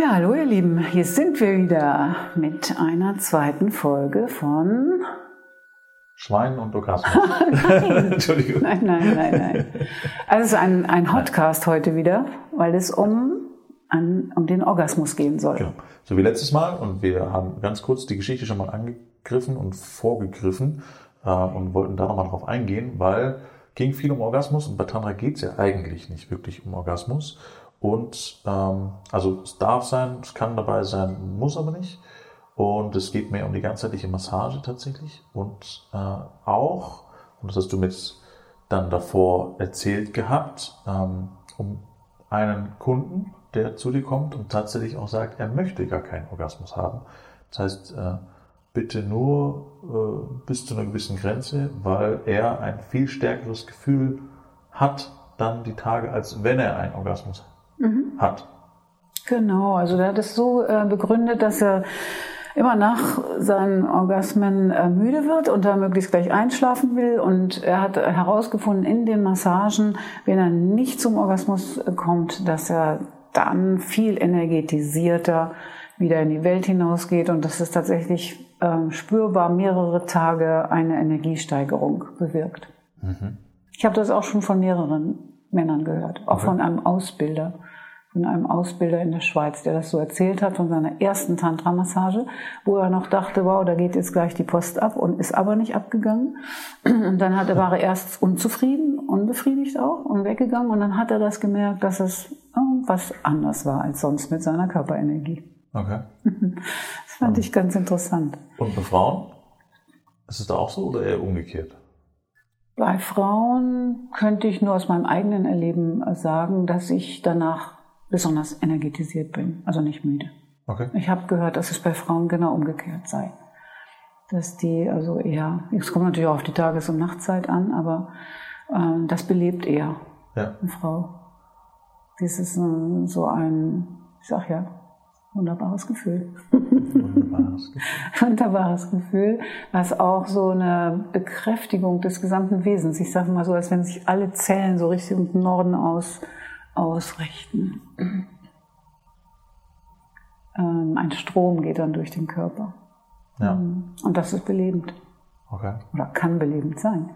Ja, hallo ihr Lieben, hier sind wir wieder mit einer zweiten Folge von Schwein und Orgasmus. nein. Entschuldigung. Nein, nein, nein, nein. Also es ist ein, ein Hotcast heute wieder, weil es um, an, um den Orgasmus gehen soll. Genau. So wie letztes Mal und wir haben ganz kurz die Geschichte schon mal angegriffen und vorgegriffen äh, und wollten da nochmal drauf eingehen, weil ging viel um Orgasmus und bei Tantra geht es ja eigentlich nicht wirklich um Orgasmus. Und ähm, also es darf sein, es kann dabei sein, muss aber nicht. Und es geht mehr um die ganzheitliche Massage tatsächlich. Und äh, auch, und das hast du mir dann davor erzählt gehabt, ähm, um einen Kunden, der zu dir kommt und tatsächlich auch sagt, er möchte gar keinen Orgasmus haben. Das heißt, äh, bitte nur äh, bis zu einer gewissen Grenze, weil er ein viel stärkeres Gefühl hat dann die Tage, als wenn er einen Orgasmus Mhm. hat. Genau, also der hat es so äh, begründet, dass er immer nach seinen Orgasmen äh, müde wird und da möglichst gleich einschlafen will. Und er hat herausgefunden in den Massagen, wenn er nicht zum Orgasmus äh, kommt, dass er dann viel energetisierter wieder in die Welt hinausgeht und dass es tatsächlich ähm, spürbar mehrere Tage eine Energiesteigerung bewirkt. Ich habe das auch schon von mehreren Männern gehört, auch Okay. von einem Ausbilder, von einem Ausbilder in der Schweiz, der das so erzählt hat von seiner ersten Tantra-Massage, wo er noch dachte, wow, da geht jetzt gleich die Post ab und ist aber nicht abgegangen. Und dann hat er, war er erst unzufrieden, unbefriedigt auch und weggegangen und dann hat er das gemerkt, dass es irgendwas anders war als sonst mit seiner Körperenergie. Okay. Das fand ich ganz interessant. Und bei Frauen? Ist es da auch so oder eher umgekehrt? Bei Frauen könnte ich nur aus meinem eigenen Erleben sagen, dass ich danach besonders energetisiert bin, also nicht müde. Okay. Ich habe gehört, dass es bei Frauen genau umgekehrt sei. Dass die also eher, es kommt natürlich auch auf die Tages- und Nachtzeit an, aber ähm, das belebt eher Ja. eine Frau. Das ist äh, so ein, ich sag ja, wunderbares Gefühl. Wunderbares Gefühl. wunderbares Gefühl, was auch so eine Bekräftigung des gesamten Wesens. Ich sage mal so, als wenn sich alle Zellen so Richtung Norden aus ausrichten. Ähm, ein Strom geht dann durch den Körper. Ja. Und das ist belebend Okay. oder kann belebend sein.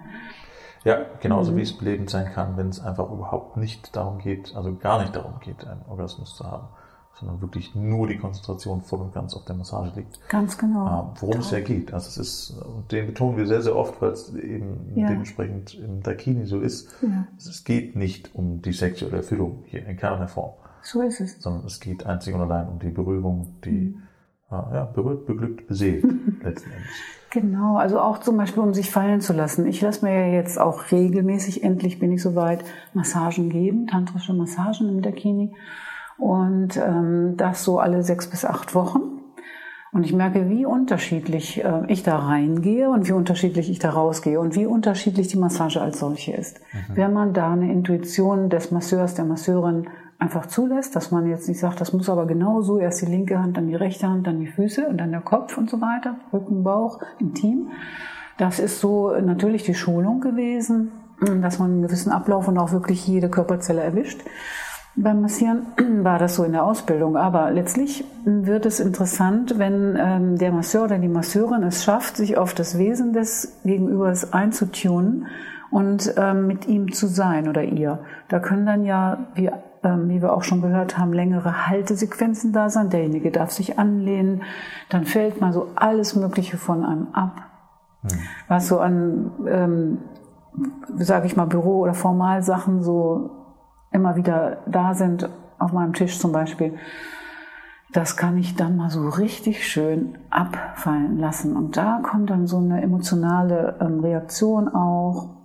Ja, genauso wie es belebend sein kann, wenn es einfach überhaupt nicht darum geht, also gar nicht darum geht, einen Orgasmus zu haben, sondern wirklich nur die Konzentration voll und ganz auf der Massage liegt. Ganz genau. Ah, Worum es ja geht. Also es ist, und den betonen wir sehr, sehr oft, weil es eben Ja. dementsprechend im Dakini so ist. Ja. Es geht nicht um die sexuelle Erfüllung hier in keiner Form, So ist es. sondern es geht einzig und allein um die Berührung, die Mhm. äh, ja, berührt, beglückt, beseelt letzten Endes. Genau, also auch zum Beispiel, um sich fallen zu lassen. Ich lasse mir ja jetzt auch regelmäßig, endlich bin ich soweit, Massagen geben, tantrische Massagen im Dakini. Und ähm, das so alle sechs bis acht Wochen. Und ich merke, wie unterschiedlich äh, ich da reingehe und wie unterschiedlich ich da rausgehe und wie unterschiedlich die Massage als solche ist. Wenn man da eine Intuition des Masseurs, der Masseurin einfach zulässt, dass man jetzt nicht sagt, das muss aber genau so, erst die linke Hand, dann die rechte Hand, dann die Füße und dann der Kopf und so weiter, Rücken, Bauch, intim. Das ist so natürlich die Schulung gewesen, dass man einen gewissen Ablauf und auch wirklich jede Körperzelle erwischt. Beim Massieren war das so in der Ausbildung, aber letztlich wird es interessant, wenn ähm, der Masseur oder die Masseurin es schafft, sich auf das Wesen des Gegenübers einzutunen und ähm, mit ihm zu sein oder ihr. Da können dann ja, wie, ähm, wie wir auch schon gehört haben, längere Haltesequenzen da sein. Derjenige darf sich anlehnen, dann fällt mal so alles Mögliche von einem ab, was so an, ähm, sage ich mal, Büro- oder Formalsachen so immer wieder da sind, auf meinem Tisch zum Beispiel, das kann ich dann mal so richtig schön abfallen lassen. Und da kommt dann so eine emotionale ähm, Reaktion auch,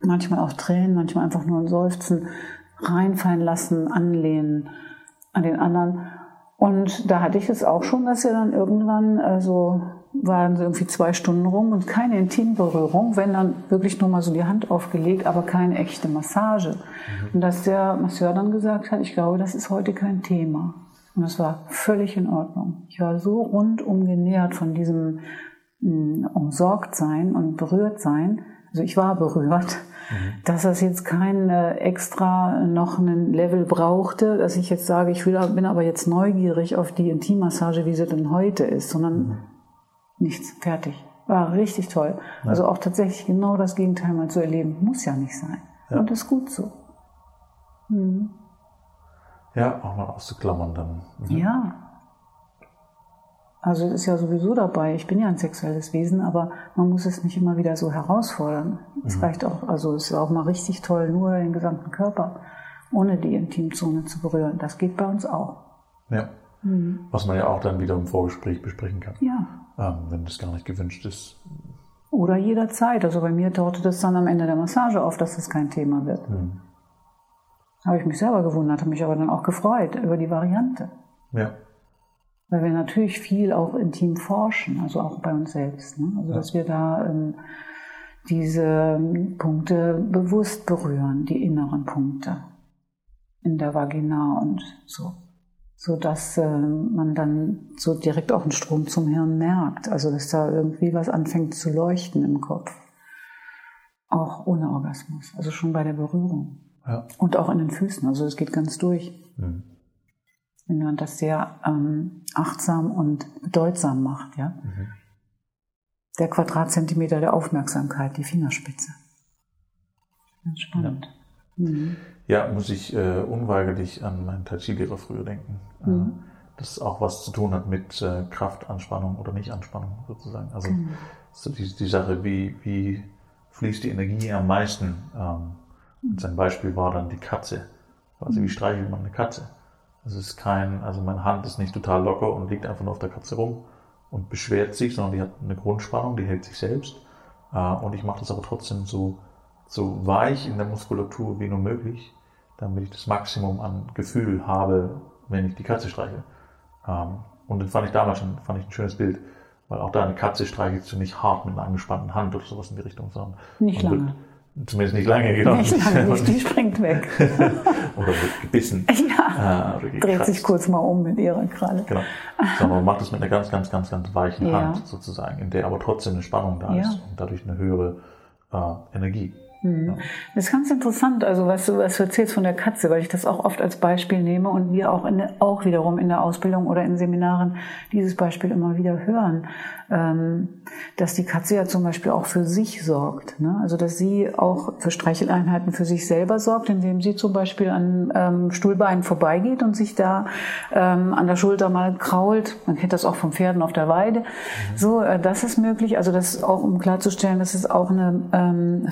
manchmal auch Tränen, manchmal einfach nur ein Seufzen, reinfallen lassen, anlehnen an den anderen. Und da hatte ich es auch schon, dass er dann irgendwann, also waren so irgendwie zwei Stunden rum und keine Intimberührung, wenn dann wirklich nur mal so die Hand aufgelegt, aber keine echte Massage. Und dass der Masseur dann gesagt hat, ich glaube, das ist heute kein Thema. Und das war völlig in Ordnung. Ich war so rundum genährt von diesem mh, Umsorgtsein und Berührtsein. Also ich war berührt, Dass das jetzt kein äh, extra noch einen Level brauchte, dass ich jetzt sage, ich will, bin aber jetzt neugierig auf die Intimmassage, wie sie denn heute ist, sondern mhm. Nichts, fertig. War richtig toll. Ja. Also auch tatsächlich genau das Gegenteil mal zu erleben. Muss ja nicht sein. Ja. Und ist gut so. Mhm. Ja, auch mal auszuklammern dann. Mhm. Ja. Also ist ja sowieso dabei. Ich bin ja ein sexuelles Wesen, aber man muss es nicht immer wieder so herausfordern. Es mhm. reicht auch, also es ist auch mal richtig toll, nur den gesamten Körper ohne die Intimzone zu berühren. Das geht bei uns auch. Ja. Mhm. Was man ja auch dann wieder im Vorgespräch besprechen kann. Ja. Ähm, wenn das gar nicht gewünscht ist. Oder jederzeit. Also bei mir tauchte das dann am Ende der Massage auf, dass das kein Thema wird. Mhm. Habe ich mich selber gewundert, habe mich aber dann auch gefreut über die Variante. Ja. Weil wir natürlich viel auch intim forschen, also auch bei uns selbst. Ne? Also ja. dass wir da ähm, diese Punkte bewusst berühren, die inneren Punkte in der Vagina und so. So dass äh, man dann so direkt auch einen Strom zum Hirn merkt. Also dass da irgendwie was anfängt zu leuchten im Kopf. Auch ohne Orgasmus, also schon bei der Berührung. Ja. Und auch in den Füßen, also es geht ganz durch. Mhm wenn man das sehr ähm, achtsam und bedeutsam macht, ja. Mhm. Der Quadratzentimeter der Aufmerksamkeit, die Fingerspitze. Ganz spannend. Ja, mhm. ja muss ich äh, unweigerlich an meinen Tai Chi-Lehrer früher denken. Äh, mhm. das auch was zu tun hat mit äh, Kraftanspannung oder Nicht-Anspannung sozusagen. Also mhm. so die, die Sache, wie, wie fließt die Energie am meisten. Ähm, und sein Beispiel war dann die Katze. Also wie streichelt man eine Katze? Es ist kein, also meine Hand ist nicht total locker und liegt einfach nur auf der Katze rum und beschwert sich, sondern die hat eine Grundspannung, die hält sich selbst. Äh, und ich mache das aber trotzdem so, so weich in der Muskulatur wie nur möglich, damit ich das Maximum an Gefühl habe, wenn ich die Katze streiche. Ähm, und das fand ich damals schon, fand ich ein schönes Bild, weil auch da eine Katze streichelst du nicht hart mit einer angespannten Hand oder sowas in die Richtung, sondern nicht lange. Zumindest nicht lange, genau. Nicht lange, nicht, die springt weg. oder wird gebissen. Ja, äh, dreht sich kurz mal um mit ihrer Kralle. Genau. Sondern man macht das mit einer ganz, ganz, ganz, ganz weichen ja. Hand sozusagen, in der aber trotzdem eine Spannung da ja. ist und dadurch eine höhere äh, Energie. Mhm. Das ist ganz interessant, also was du, was du erzählst von der Katze, weil ich das auch oft als Beispiel nehme und wir auch, in, auch wiederum in der Ausbildung oder in Seminaren dieses Beispiel immer wieder hören, ähm, dass die Katze ja zum Beispiel auch für sich sorgt. Ne? Also dass sie auch für Streicheleinheiten für sich selber sorgt, indem sie zum Beispiel an ähm, Stuhlbeinen vorbeigeht und sich da ähm, an der Schulter mal krault. Man kennt das auch von Pferden auf der Weide. Mhm. So, äh, das ist möglich. Also das auch, um klarzustellen, dass es auch eine ähm,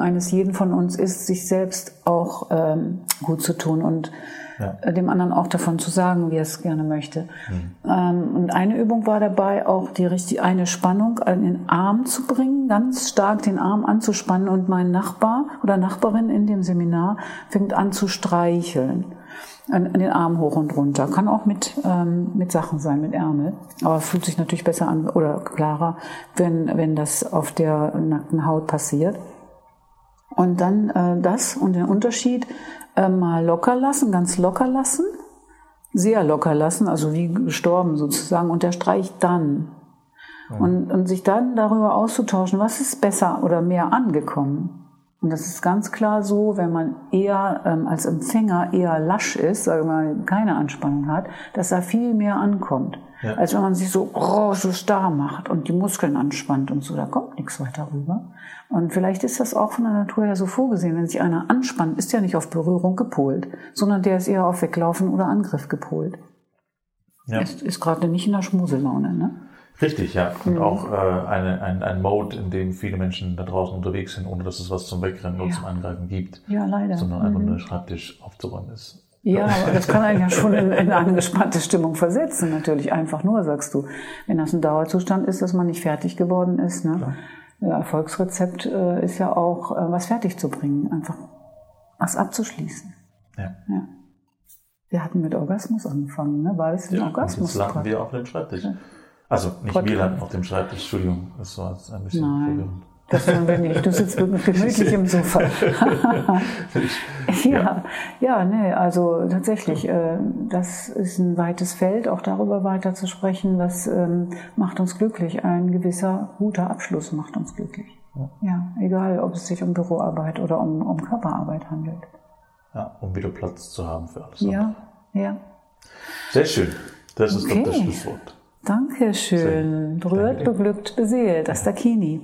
Verantwortung eines jeden von uns ist, sich selbst auch ähm, gut zu tun und ja. Äh, dem anderen auch davon zu sagen, wie er es gerne möchte. Mhm. Ähm, und eine Übung war dabei, auch die richtig eine Spannung in den Arm zu bringen, ganz stark den Arm anzuspannen und mein Nachbar oder Nachbarin in dem Seminar fängt an zu streicheln an, den Arm hoch und runter. Kann auch mit, ähm, mit Sachen sein, mit Ärmel. Aber fühlt sich natürlich besser an oder klarer, wenn, wenn das auf der nackten Haut passiert. Und dann äh, das und den Unterschied äh, mal locker lassen, ganz locker lassen, sehr locker lassen, also wie gestorben sozusagen, und der streicht dann. Und, und sich dann darüber auszutauschen, was ist besser oder mehr angekommen. Und das ist ganz klar so, wenn man eher ähm, als Empfänger eher lasch ist, sagen wir mal, keine Anspannung hat, dass da viel mehr ankommt. Ja. Als wenn man sich so, oh, so starr macht und die Muskeln anspannt und so, da kommt nichts weiter rüber. Und vielleicht ist das auch von der Natur her so vorgesehen. Wenn sich einer anspannt, ist der nicht auf Berührung gepolt, sondern der ist eher auf Weglaufen oder Angriff gepolt. Ja. Ist, ist gerade nicht in der Schmuselaune, ne? Richtig, ja. Und mhm. auch äh, eine, ein, ein Mode, in dem viele Menschen da draußen unterwegs sind, ohne dass es was zum Wegrennen oder zum Angreifen gibt. Ja, leider. Sondern einfach mhm. nur der Schreibtisch aufzuräumen ist. Ja, aber das kann einen ja schon in, in eine angespannte Stimmung versetzen, natürlich. Einfach nur, sagst du. Wenn das ein Dauerzustand ist, dass man nicht fertig geworden ist. Ne? Ja, Erfolgsrezept äh, ist ja auch, äh, was fertig zu bringen. Einfach was abzuschließen. Ja. ja. Wir hatten mit Orgasmus angefangen, ne? War es ein ja, Orgasmus? Jetzt landen wir auf dem Schreibtisch. Ja. Also nicht wir landen auf dem Schreibtisch, Entschuldigung, das war jetzt ein bisschen Nein. verwirrend. Das tun wir nicht. Du sitzt wirklich gemütlich im Sofa. ja, ja, nee, also tatsächlich, äh, das ist ein weites Feld, auch darüber weiter zu sprechen, was ähm, macht uns glücklich. Ein gewisser guter Abschluss macht uns glücklich. Ja, egal, ob es sich um Büroarbeit oder um, um Körperarbeit handelt. Ja, um wieder Platz zu haben für alles. Ja, ja. Sehr schön. Das ist Okay. doch das Schlusswort. Dankeschön. Berührt, beglückt, beseelt. Das ist der Kini.